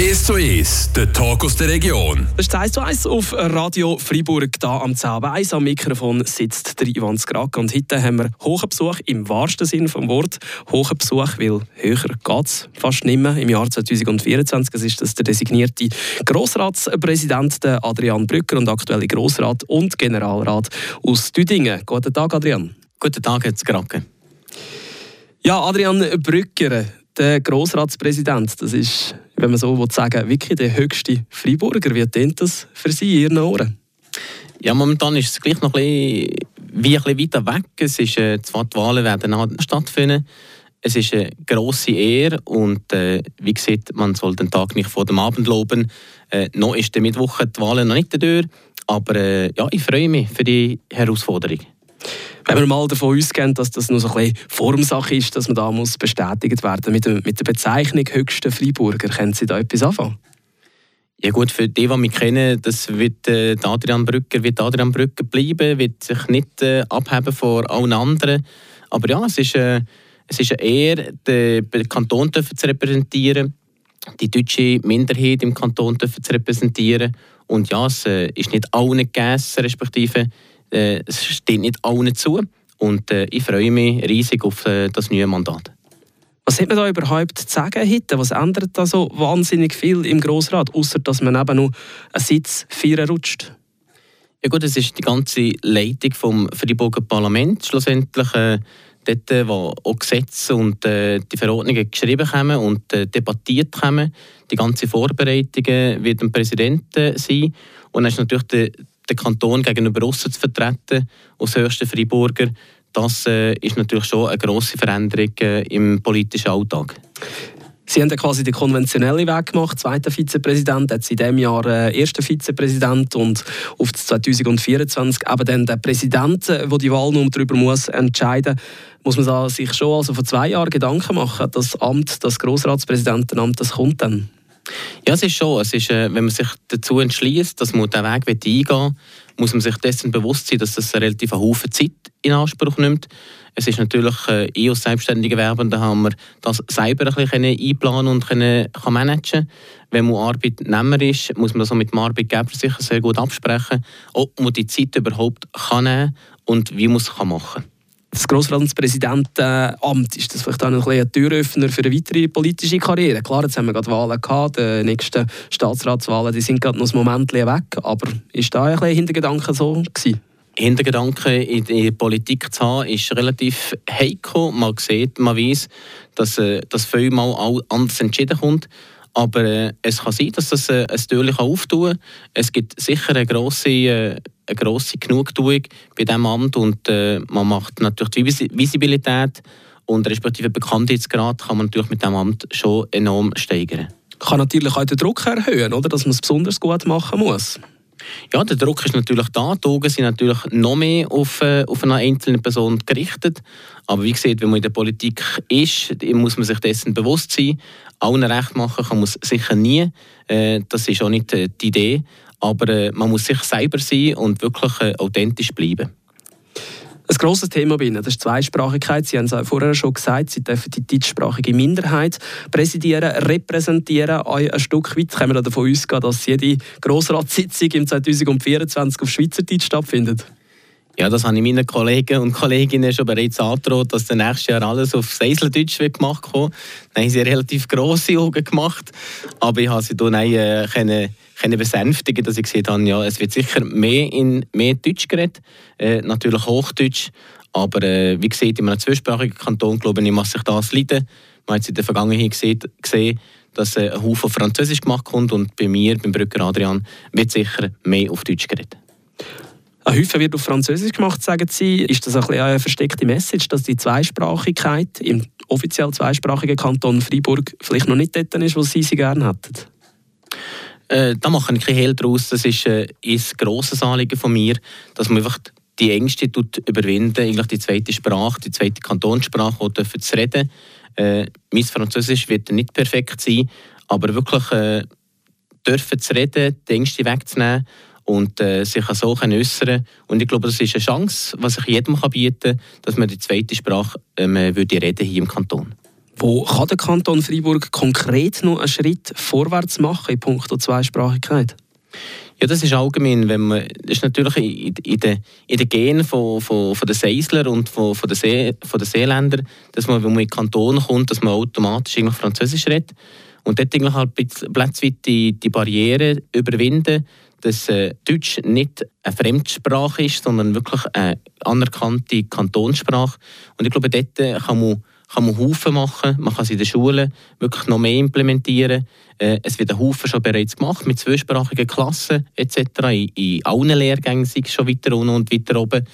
1 zu 1, der Talk aus der Region. Das ist 1 zu 1 auf Radio Freiburg, hier am Zaubereis. Am Mikrofon sitzt der Ivan Skrak. Und heute haben wir hohen Besuch im wahrsten Sinne des Wortes. Hohen Besuch, weil höher geht es fast nicht mehr. Im Jahr 2024 das ist das der designierte Grossratspräsident Adrian Brücker und aktuelle Grossrat und Generalrat aus Düdingen. Guten Tag, Adrian. Guten Tag, Herr Skrake. Ja, Adrian Brücker, der Grossratspräsident, das ist, wenn man so will sagen wirklich der höchste Freiburger. Wie klingt das für Sie in Ihren Ohren? Ja, momentan ist es gleich noch ein bisschen weiter weg. Es ist, äh, zwar die Wahlen werden stattfinden. Es ist eine grosse Ehre und äh, wie gesagt, man soll den Tag nicht vor dem Abend loben. Äh, noch ist der Mittwoch die Wahlen noch nicht durch, aber äh, ja, ich freue mich für die Herausforderung. Wenn wir mal davon ausgehen, dass das nur so ein Formsache ist, dass man da muss bestätigt werden mit, mit der Bezeichnung höchsten Freiburger, können Sie da etwas anfangen? Ja gut, für die, die mich kennen, das wird äh, Adrian Brücker, wird Adrian Brücker bleiben, wird sich nicht äh, abheben von allen anderen. Aber ja, es ist, äh, es ist eine Ehre, den Kanton zu repräsentieren, die deutsche Minderheit im Kanton zu repräsentieren. Und ja, es äh, ist nicht allen gegessen, respektive äh, es steht nicht allen zu. Und äh, ich freue mich riesig auf äh, das neue Mandat. Was hat man da überhaupt zu sagen heute? Was ändert da so wahnsinnig viel im Grossrat, außer dass man eben nur einen Sitz vier rutscht? Ja gut, es ist die ganze Leitung vom Freiburger Parlament schlussendlich äh, dort, wo auch Gesetze und äh, die Verordnungen geschrieben kommen und äh, debattiert kommen. Die ganze Vorbereitungen wird dem Präsidenten sein und dann ist natürlich der, den Kanton gegenüber aussen zu vertreten, als höchster Freiburger, das äh, ist natürlich schon eine grosse Veränderung äh, im politischen Alltag. Sie haben quasi den konventionellen Weg gemacht, zweiter Vizepräsident, jetzt in diesem Jahr äh, erster Vizepräsident und auf 2024 eben dann der Präsident, äh, die Wahl nun darüber muss entscheiden muss man sich schon also vor zwei Jahren Gedanken machen, das Amt, das Grossratspräsidentenamt, das kommt dann? Ja, es ist schon. Es ist, äh, wenn man sich dazu entschließt, dass man diesen Weg eingehen will, muss man sich dessen bewusst sein, dass das eine relativ Haufen Zeit in Anspruch nimmt. Es ist natürlich, äh, ich als selbstständiger Werbender haben wir das selber ein bisschen einplanen und können, kann managen Wenn man Arbeitnehmer ist, muss man das auch mit dem Arbeitgeber sicher sehr gut absprechen, ob man die Zeit überhaupt kann nehmen und wie man es machen kann das Grossratspräsidentenamt, ist das vielleicht auch ein, ein Türöffner für eine weitere politische Karriere? Klar, jetzt haben wir gerade Wahlen gehabt, die nächsten Staatsratswahlen die sind gerade noch ein Moment weg, aber ist da ein bisschen Hintergedanke so gewesen? Hintergedanken in der Politik zu haben, ist relativ heikel. Man sieht, man weiß, dass äh, das vielmal anders entschieden kommt. Aber äh, es kann sein, dass das äh, ein Türchen auftun kann. Es gibt sicher eine grosse, äh, eine grosse Genugtuung bei diesem Amt und äh, man macht natürlich die Visibilität und respektive Bekanntheitsgrad kann man natürlich mit diesem Amt schon enorm steigern. Kann natürlich auch den Druck erhöhen, oder? dass man es besonders gut machen muss. Ja, der Druck ist natürlich da. Die Augen sind natürlich noch mehr auf, äh, auf eine einzelne Person gerichtet. Aber wie gesagt, wenn man in der Politik ist, muss man sich dessen bewusst sein. Allen recht machen kann man es sicher nie. Äh, das ist auch nicht äh, die Idee. Aber äh, man muss sich selber sein und wirklich äh, authentisch bleiben. Ein grosses Thema bei Ihnen, das ist die Zweisprachigkeit. Sie haben es vorher schon gesagt, Sie dürfen die deutschsprachige Minderheit präsidieren, repräsentieren. Ein Stück weit können wir davon ausgehen, dass jede Grossratssitzung im 2024 auf Schweizerdeutsch stattfindet. Ja, das habe ich meinen Kollegen und Kolleginnen schon bereits angedroht, dass nächstes Jahr alles auf Seiseldeutsch gemacht wird. Dann haben sie relativ grosse Augen gemacht, aber ich habe sie dann äh, können, können besänftigen, dass ich gesehen habe, ja, es wird sicher mehr in mehr Deutsch geredet, äh, natürlich Hochdeutsch, aber äh, wie gesagt, in einem zweisprachigen Kanton, glaube ich, muss sich das leiden. Man hat es in der Vergangenheit gesehen, dass äh, ein Haufen Französisch gemacht wird und bei mir, beim Brücker Adrian, wird sicher mehr auf Deutsch geredet. Ein Häufig wird auf Französisch gemacht, sagen Sie. Ist das ein eine versteckte Message, dass die Zweisprachigkeit im offiziell zweisprachigen Kanton Freiburg vielleicht noch nicht dort ist, wo Sie sie gerne hätten? Äh, da mache ich kein Hehl daraus. Das ist äh, ein grosses Anliegen von mir, dass man einfach die Ängste überwinden, eigentlich die zweite Sprache, die zweite Kantonssprache auch dürfen zu reden. Äh, mein Französisch wird nicht perfekt sein, aber wirklich äh, dürfen zu reden, die Ängste wegzunehmen und äh, sich so äußern Und ich glaube, das ist eine Chance, was ich jedem bieten kann, dass man die zweite Sprache ähm, würde reden hier im Kanton. Wo kann der Kanton Freiburg konkret noch einen Schritt vorwärts machen in puncto Zweisprachigkeit? Ja, das ist allgemein, wenn man, das ist natürlich in, in den in de Genen von, von, von den Seisler und von, von, den See, von den Seeländern, dass man, wenn man in den Kanton kommt, dass man automatisch eigentlich Französisch redet. Und dort eigentlich halt plötzlich die, die Barriere überwinden, dass äh, Deutsch nicht eine Fremdsprache ist, sondern wirklich eine anerkannte Kantonssprache. Und ich glaube, dort kann man kann man Haufen machen, man kann es in den Schulen wirklich noch mehr implementieren. Äh, es wird ein Haufen schon bereits gemacht mit zweisprachigen Klassen etc. In, in allen Lehrgängen sind schon weiter unten und weiter oben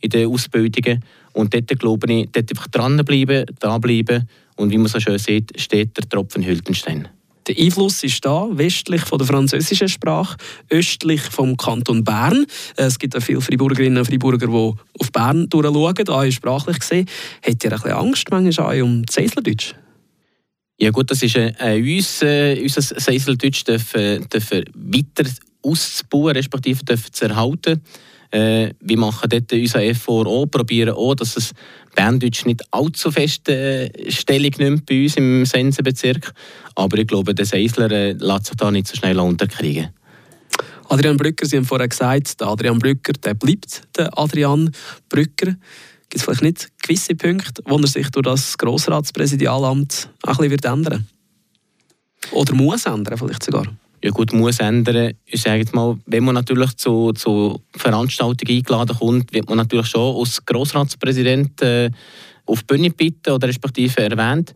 in den Ausbildungen. Und dort glaube ich, dort einfach dranbleiben, dranbleiben und wie man so schön sieht, steht der Tropfen hüllt den Stein. Der Einfluss ist da, westlich von der französischen Sprache, östlich vom Kanton Bern. Es gibt auch viele Freiburgerinnen und Freiburger, die auf Bern durchschauen, auch sprachlich gesehen. Hat ihr ein bisschen Angst manchmal auch um Seiseldeutsch? Ja gut, das ist äh, uns, äh, unser Seiseldeutsch dürfen, dürfen weiter auszubauen, respektive dürfen zu erhalten. Äh, wir machen dort unser Effort auch, probieren auch, dass es Berndeutsch nicht allzu fest äh, Stellung nimmt bei uns im Sensenbezirk. Aber ich glaube, der Seisler äh, lässt sich da nicht so schnell unterkriegen. Adrian Brücker, Sie haben vorher gesagt, der Adrian Brücker der bleibt der Adrian Brücker. Gibt es vielleicht nicht gewisse Punkte, wo er sich durch das Grossratspräsidialamt ein bisschen wird ändern Oder muss ändern vielleicht sogar? Ja gut, muss ändern. Ich sage mal, wenn man natürlich zu, zu Veranstaltungen eingeladen kommt, wird man natürlich schon als Grossratspräsident äh, auf die Bühne bitten oder respektive erwähnt.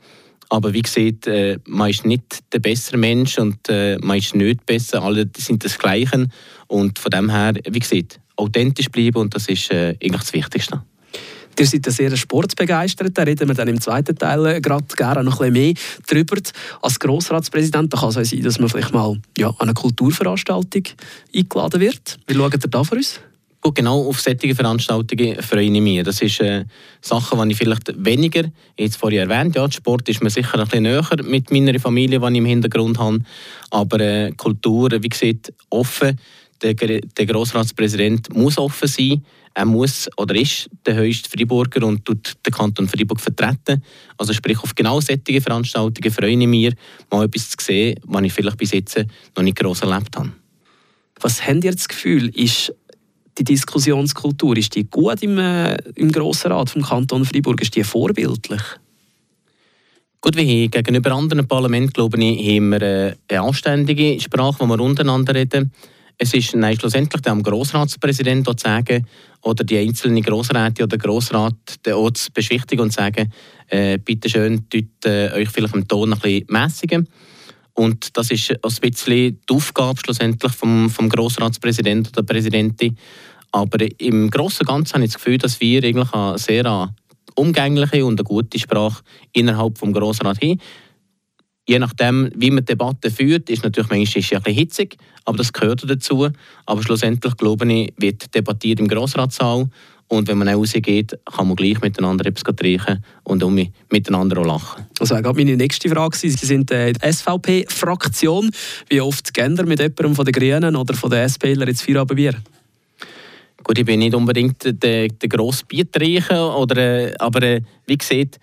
Aber wie gesagt, äh, man ist nicht der bessere Mensch und äh, man ist nicht besser. Alle sind das Gleiche. Und von dem her, wie gesagt, authentisch bleiben und das ist äh, eigentlich das Wichtigste. Ihr seid ein sehr sportbegeistert, da reden wir dann im zweiten Teil äh, gerade gerne noch ein bisschen mehr darüber. Als Grossratspräsident kann es auch sein, dass man vielleicht mal ja, an eine Kulturveranstaltung eingeladen wird. Wie schaut ihr da für uns? Gut, genau auf solche Veranstaltungen freue ich mich. Das ist äh, Sachen, die ich vielleicht weniger, jetzt vorhin erwähnt, ja, Sport ist mir sicher ein bisschen näher mit meiner Familie, die ich im Hintergrund habe, aber äh, Kultur, wie gesagt, offen. Der, der Grossratspräsident muss offen sein er muss oder ist der höchste Freiburger und tut den Kanton Freiburg vertreten. Also sprich, auf genau solche Veranstaltungen freue ich mich, mal etwas zu sehen, was ich vielleicht bis jetzt noch nicht gross erlebt habe. Was habt ihr das Gefühl, ist die Diskussionskultur, ist die gut im, äh, im Grossen Rat vom Kanton Freiburg, ist die vorbildlich? Gut, wie gegenüber anderen Parlamenten, glaube ich, haben wir äh, eine anständige Sprache, wo wir untereinander reden. Es ist nein, schlussendlich dem Grossratspräsident zu sagen oder die einzelnen Grossräte oder Grossrat zu beschwichtigen und zu sagen, äh, bitte schön, äh, euch vielleicht im Ton ein bisschen mäßigen. Und das ist ein bisschen die Aufgabe schlussendlich vom, vom Grossratspräsidenten oder Präsidentin. Aber im Großen und Ganzen habe ich das Gefühl, dass wir eigentlich eine sehr umgängliche und eine gute Sprache innerhalb des Grossrats haben je nachdem, wie man Debatten führt, ist natürlich manchmal ist ein bisschen hitzig, aber das gehört dazu. Aber schlussendlich, glaube ich, wird debattiert im Grossratssaal und wenn man rausgeht, kann man gleich miteinander etwas trinken und um miteinander auch lachen. Das wäre meine nächste Frage. Sie sind äh, die SVP-Fraktion. Wie oft gehen mit jemandem von den Grünen oder von den SPler ins Feierabendbier? Gut, ich bin nicht unbedingt der, der grosse Biertrinker, oder, äh, aber äh, wie gesagt,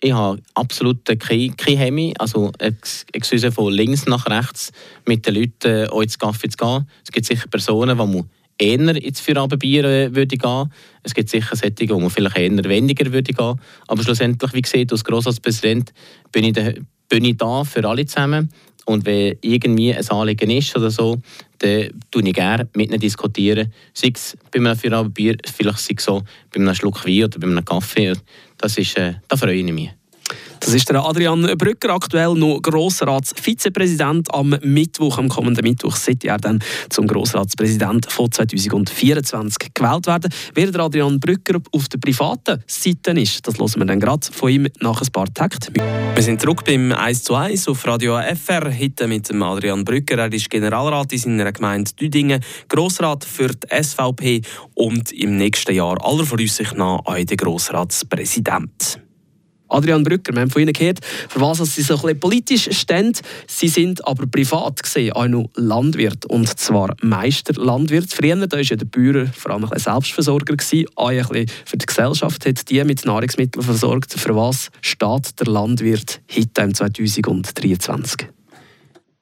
ich habe absolut keine, keine Hemmung, also excuse, von links nach rechts mit den Leuten äh, auch ins Kaffee zu gehen. Es gibt sicher Personen, die man eher ins Feierabendbier äh, würde gehen. Es gibt sicher Sättige, wo man vielleicht eher weniger würde gehen. Aber schlussendlich, wie gesagt, als Grossratspräsident bin ich, da, bin ich da für alle zusammen. Und wenn irgendwie ein Anliegen ist oder so, dann tue ich gerne mit ihnen diskutieren. Sei es bei einem Feierabendbier, vielleicht sei es so bei einem Schluck Wein oder bei einem Kaffee. Das ist, äh, da freue ich mich. Das ist der Adrian Brücker, aktuell noch Grossratsvizepräsident. Am Mittwoch, am kommenden Mittwoch, sollte er dann zum Grossratspräsident von 2024 gewählt werden. Wer der Adrian Brücker auf der privaten Seite ist, das hören wir dann gerade von ihm nach ein paar Takten. Wir sind zurück beim 1 zu 1 auf Radio FR, heute mit dem Adrian Brücker. Er ist Generalrat in seiner Gemeinde Düdingen, Grossrat für die SVP und im nächsten Jahr aller Voraussicht nach auch der Grossratspräsident. Adrian Brücker, wir haben von Ihnen gehört, für was Sie so ein politisch stehen. Sie sind aber privat gesehen auch noch Landwirt. Und zwar Meisterlandwirt. Früher war ja der Bauer vor allem ein Selbstversorger, gewesen, auch ein für die Gesellschaft, hat die mit Nahrungsmitteln versorgt. Für was steht der Landwirt heute im 2023?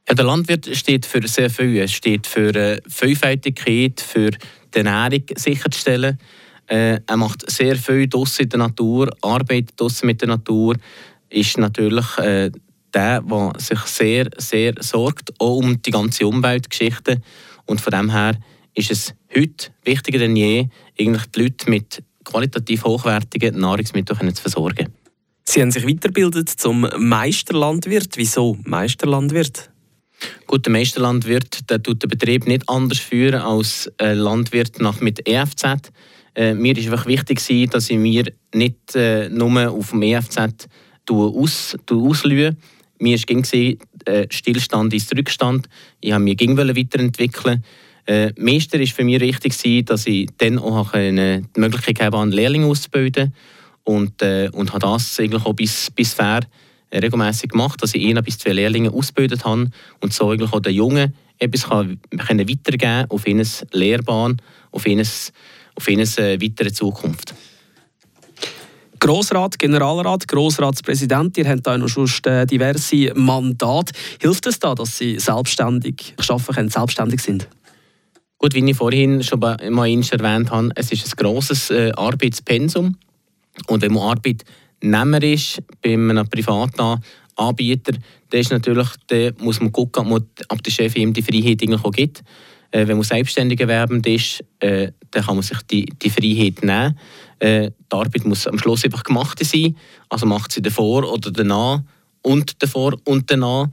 Ja, der Landwirt steht für sehr viel. Er steht für äh, Vielfältigkeit, für die Ernährung sicherzustellen. Äh, er macht sehr viel draussen in der Natur, arbeitet draussen mit der Natur, ist natürlich äh, der, der sich sehr, sehr sorgt, auch um die ganze Umweltgeschichte. Und von dem her ist es heute wichtiger denn je, eigentlich die Leute mit qualitativ hochwertigen Nahrungsmitteln zu versorgen. Sie haben sich weitergebildet zum Meisterlandwirt. Wieso Meisterlandwirt? Gut, der Meisterlandwirt der tut den Betrieb nicht anders führen als ein Landwirt nach mit EFZ. Äh, mir war einfach wichtig, dass ich mir nicht äh, nur auf dem EFZ aus, auslöse. Mir war äh, Stillstand ist Rückstand. Ich wollte mich weiterentwickeln. Äh, Meister war für mich wichtig, dass ich dann auch eine Möglichkeit habe, einen Lehrling auszubilden. Und, äh, und habe das eigentlich auch bis, bis fair äh, regelmäßig gemacht, dass ich ein bis zwei Lehrlinge ausgebildet habe und so eigentlich auch den Jungen etwas kann, können weitergeben auf ihre Lehrbahn, auf ihre, auf ihre äh, weitere Zukunft. Grossrat, Generalrat, Grossratspräsident, ihr habt auch noch schon äh, diverse Mandate. Hilft es da, dass Sie selbstständig arbeiten können, selbstständig sind? Gut, wie ich vorhin schon mal erwähnt habe, es ist ein grosses äh, Arbeitspensum. Und wenn man Arbeitnehmer ist, bei einem privaten Anbieter, dann, ist natürlich, dann muss man gucken, ob der Chef ihm die Freiheit auch gibt. Äh, wenn man selbstständig erwerbend ist, äh, dann kann man sich die, die Freiheit nehmen. Äh, die Arbeit muss am Schluss einfach gemacht sein. Also macht sie davor oder danach und davor und danach.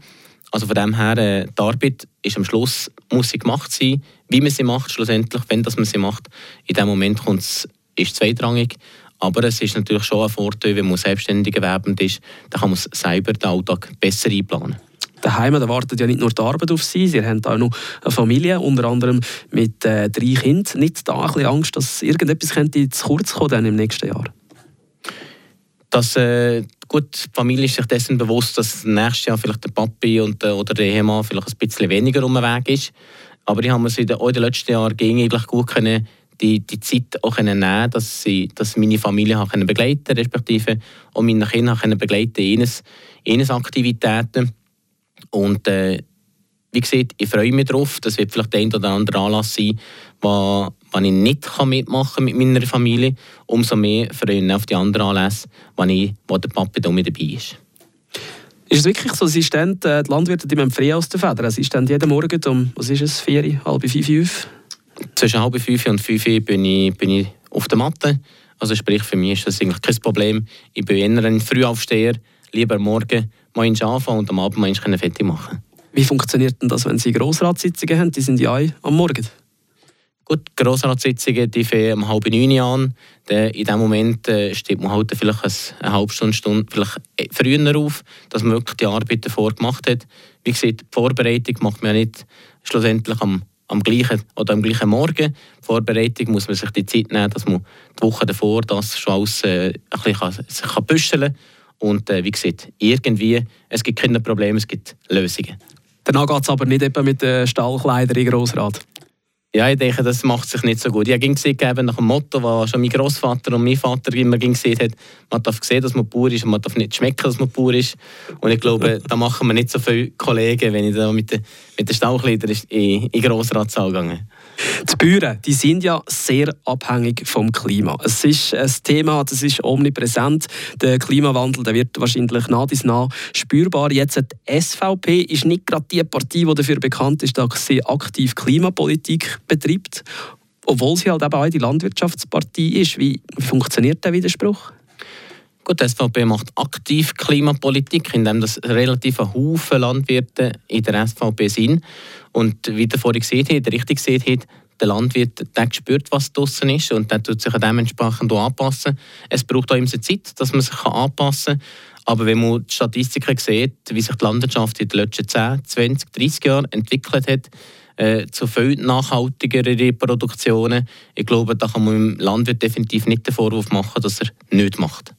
Also von dem her, äh, die Arbeit ist am Schluss muss sie gemacht sein. Wie man sie macht, schlussendlich, wenn das man sie macht, in dem Moment ist es zweitrangig. Aber es ist natürlich schon ein Vorteil, wenn man selbstständig erwerbend ist, dann kann man selber den Alltag besser einplanen daheim, da wartet ja nicht nur die Arbeit auf Sie, Sie haben auch noch eine Familie, unter anderem mit äh, drei Kindern. Nicht da ein bisschen Angst, dass irgendetwas könnte zu kurz kommen dann im nächsten Jahr? dass äh, gut, die Familie ist sich dessen bewusst, dass nächstes Jahr vielleicht der Papi und, äh, oder der Ehemann vielleicht ein bisschen weniger um den Weg ist. Aber ich habe mir in den, in den letzten Jahren eigentlich gut können, die, die Zeit auch können nehmen dass, sie, dass meine Familie können begleiten respektive auch meine Kinder können begleiten in ihnen Aktivitäten. Und äh, wie gesagt, ich freue mich darauf. Das wird vielleicht der ein oder andere Anlass sein, wo, wo ich nicht mitmachen kann mit meiner Familie. Umso mehr freue ich mich auf die anderen Anlässe, wo, ich, wo der Papa da mit dabei ist. Ist es wirklich so, Sie stehen, äh, die Landwirte die frei aus der Feder? Sie stehen jeden Morgen um, was ist es, vier, halb fünf, fünf? Zwischen halb fünf und fünf bin ich, bin ich auf der Matte. Also sprich, für mich ist das eigentlich kein Problem. Ich bin eher ein Frühaufsteher, lieber morgen mal anfangen und am Abend mal fertig machen. Wie funktioniert denn das, wenn Sie Grossratssitzungen haben? Die sind ja am Morgen. Gut, Grossratssitzungen die fangen um halb neun an. In diesem Moment äh, steht man halt vielleicht eine halbe Stunde, Stunde vielleicht äh, früher auf, dass man wirklich die Arbeit davor gemacht hat. Wie gesagt, die Vorbereitung macht man ja nicht schlussendlich am, am gleichen oder am gleichen Morgen. Die Vorbereitung muss man sich die Zeit nehmen, dass man die Woche davor das schon alles äh, ein bisschen kann, sich kann büscheln Und äh, wie gesagt, irgendwie, es gibt keine Probleme, es gibt Lösungen. Danach geht es aber nicht etwa mit den Stallkleidern in Grossrat. Ja, ich denke, das macht sich nicht so gut. Ich habe gegeben nach dem Motto, das schon mein Großvater und mein Vater immer gesehen hat, man darf sehen, dass man Bauer ist und man darf nicht schmecken, dass man Bauer ist. Und ich glaube, da machen wir nicht so viele Kollegen, wenn ich da mit den, mit den Stallkleidern in, in den Grossratssaal gehe. Die Bäuer die sind ja sehr abhängig vom Klima. Es ist ein Thema, das ist omnipräsent. Der Klimawandel der wird wahrscheinlich nah bis nah spürbar. Jetzt die SVP ist nicht gerade die Partei, die dafür bekannt ist, dass sie aktiv Klimapolitik betreibt, obwohl sie halt eben auch die Landwirtschaftspartei ist. Wie funktioniert der Widerspruch? Gut, die SVP macht aktiv Klimapolitik, indem das relativ ein Haufen Landwirte in der SVP sind. Und wie der vorhin gesehen hat, richtig gesehen hat, der Landwirt der spürt, was draußen ist und der tut sich dementsprechend anpassen. Es braucht auch immer Zeit, dass man sich anpassen kann. Aber wenn man die Statistiken sieht, wie sich die Landwirtschaft in den letzten 10, 20, 30 Jahren entwickelt hat, äh, zu viel nachhaltigeren Produktionen, ich glaube, da kann man dem Landwirt definitiv nicht den Vorwurf machen, dass er nichts macht.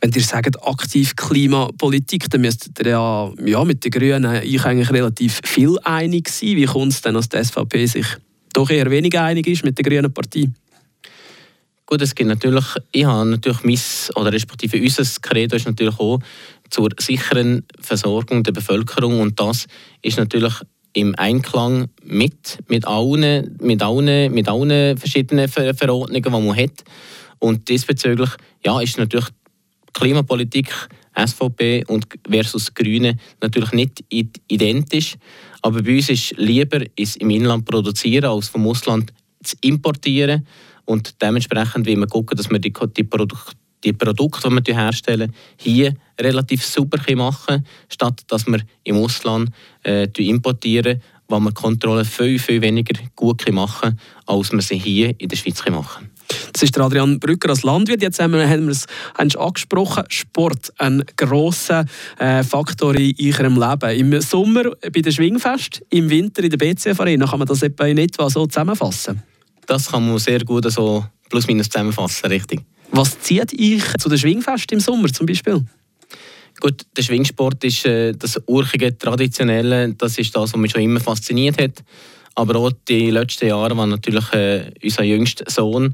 Wenn ihr sagt, aktiv Klimapolitik, dann müsstet ihr ja, ja mit den Grünen eigentlich relativ viel einig sein. Wie kommt es denn, dass die SVP sich doch eher weniger einig ist mit der Grünen Partei? Gut, es gibt natürlich, ich habe natürlich mein, oder respektive unser Credo ist natürlich auch zur sicheren Versorgung der Bevölkerung und das ist natürlich im Einklang mit, mit, allen, mit, allen, mit allen verschiedenen Ver Verordnungen, die man hat. Und diesbezüglich ja, ist natürlich Klimapolitik SVP und versus Grüne natürlich nicht identisch. Aber bei uns ist lieber ist im Inland produzieren als vom Ausland zu importieren. Und dementsprechend will man gucken, dass wir die, die, Produk die Produkte, die wir herstellen, hier relativ sauber machen statt dass wir im Ausland äh, importieren, wo wir Kontrollen viel, viel weniger gut machen als wir sie hier in der Schweiz machen. Das ist der Adrian Brücker als Landwirt. Jetzt haben wir, haben wir es angesprochen. Sport, ein grosser äh, Faktor in ihrem Leben. Im Sommer bei der Schwingfest, im Winter in der BCF Arena. Kann man das etwa in etwa so zusammenfassen? Das kann man sehr gut so plus minus zusammenfassen, richtig. Was zieht ich zu der Schwingfest im Sommer zum Beispiel? Gut, der Schwingsport ist äh, das urchige, traditionelle, das ist das, was mich schon immer fasziniert hat. Aber auch die letzten Jahre, war natürlich äh, unser jüngster Sohn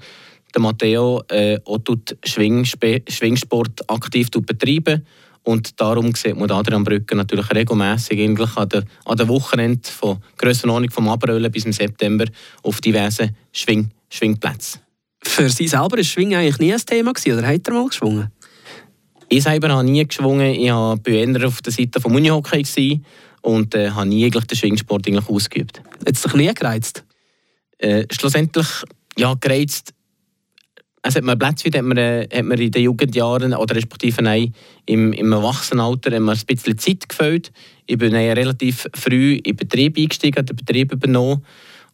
der Matteo äh, auch Schwingspe Schwingsport aktiv betreiben. Und darum sieht man Adrian Brücker natürlich regelmäßig eigentlich an den, an den Wochenenden von Grössenordnung vom April bis im September auf diversen Schwing Schwingplätzen. Für Sie selber war Schwingen eigentlich nie ein Thema gewesen, oder hat er mal geschwungen? Ich selber habe nie geschwungen. Ich war eher auf der Seite des Unihockey und äh, habe nie eigentlich den Schwingsport eigentlich ausgeübt. Hat es dich nie gereizt? Äh, schlussendlich, ja, gereizt es hat mir Plätze hat man, äh, hat man in den Jugendjahren oder respektive nein, im, im Erwachsenenalter ein bisschen Zeit gefällt. Ich bin relativ früh in den Betrieb eingestiegen, den Betrieb übernommen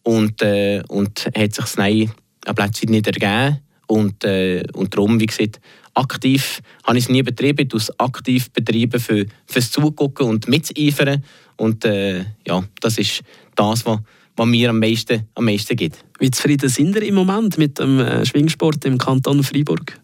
und, äh, und hat sich nein an Plätze nicht ergeben. Und, äh, und darum, wie gesagt, aktiv habe ich es nie betrieben, ich es aktiv betrieben für, fürs Zugucken und mitzueifern. Und äh, ja, das ist das, was was mir am meisten, am meisten gibt. Wie zufrieden sind Sie im Moment mit dem äh, Schwingsport im Kanton Freiburg?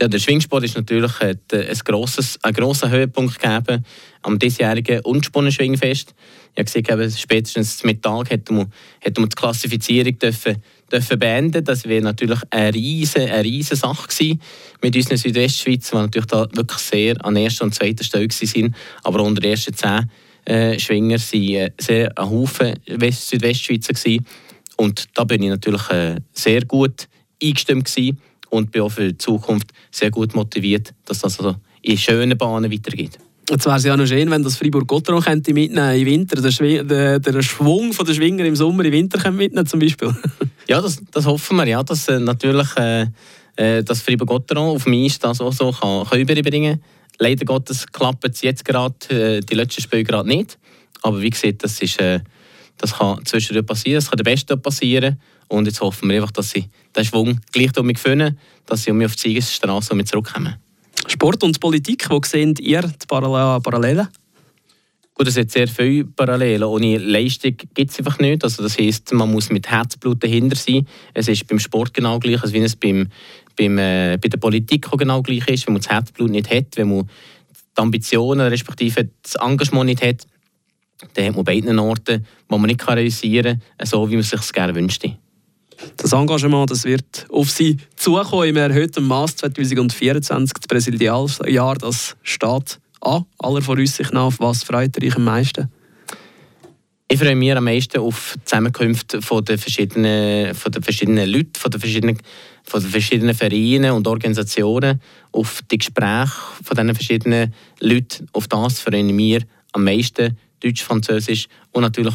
Ja, der Schwingsport ist natürlich hat, äh, ein grosses, einen grossen Höhepunkt gegeben am diesjährigen Unspunnen-Schwingfest. Ich habe gesehen, spätestens zum Mittag hätte man, hätte man die Klassifizierung dürfen, dürfen beenden. Das wäre natürlich eine riesige, eine riesige Sache gewesen mit unserer Südwestschweiz, die natürlich da wirklich sehr an erster und zweiter Stelle waren, aber unter den ersten zehn äh, Schwinger waren äh, sehr ein Haufen West Südwestschweizer gewesen. und da bin ich natürlich äh, sehr gut eingestimmt gewesen und bin auch für die Zukunft sehr gut motiviert, dass das also in schönen Bahnen weitergeht. Jetzt wäre es ja noch schön, wenn das Fribourg-Gotteron mitnehmen im Winter, der, der, der Schwung der Schwinger im Sommer im Winter mitnehmen zum Beispiel. ja, das, das hoffen wir, ja, dass äh, natürlich äh, äh das Fribourg-Gotteron auf mich das auch so kann, kann überbringen kann. Leider Gottes klappt es jetzt gerade, äh, die letzten Spiele gerade nicht. Aber wie gesagt, das, ist, äh, das kann zwischendurch passieren, das kann der Beste passieren. Und jetzt hoffen wir einfach, dass sie den Schwung gleich mich finden, dass sie um mich auf die Siegesstraße mit zurückkommen. Sport und Politik, wo seht ihr die Parallelen? Gut, es hat sehr viele Parallelen. Ohne Leistung gibt es einfach nicht. Also das heisst, man muss mit Herzblut dahinter sein. Es ist beim Sport genau gleich, als wie es beim, beim, äh, bei der Politik auch genau gleich ist. Wenn man das Herzblut nicht hat, wenn man die Ambitionen respektive das Engagement nicht hat, dann hat man beiden Orten, wo man nicht realisieren kann, so wie man es sich gerne wünschte. Das Engagement das wird auf Sie zukommen im erhöhten Maß 2024, das Präsidialjahr, das steht an, aller Voraussicht nach. Auf was freut ihr euch am meisten? Ich freue mich am meisten auf die Zusammenkünfte von den verschiedenen, von den verschiedenen Leuten, von den verschiedenen, von den verschiedenen Vereinen und Organisationen, auf die Gespräche von diesen verschiedenen Leuten. Auf das freue ich mich am meisten. Deutsch, Französisch und natürlich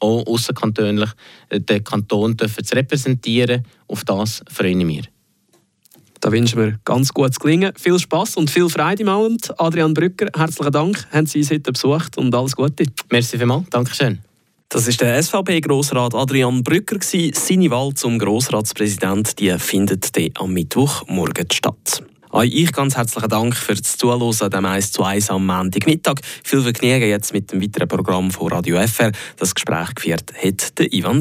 auch außerkantönlich den Kanton zu repräsentieren. Auf das freue ich mich. Da wünschen wir ganz gutes Gelingen, viel Spaß und viel Freude im Abend. Adrian Brücker, herzlichen Dank, haben Sie uns heute besucht und alles Gute. Merci vielmals, Dankeschön. Das ist der SVP-Grossrat Adrian Brücker. Seine Wahl zum Grossratspräsident die findet am Mittwoch morgen statt. Auch ich ganz herzlichen Dank für das Zuhören an dem 1 zu 1 am Montagmittag. Viel Vergnügen jetzt mit dem weiteren Programm von Radio FR. Das Gespräch geführt hat der Ivan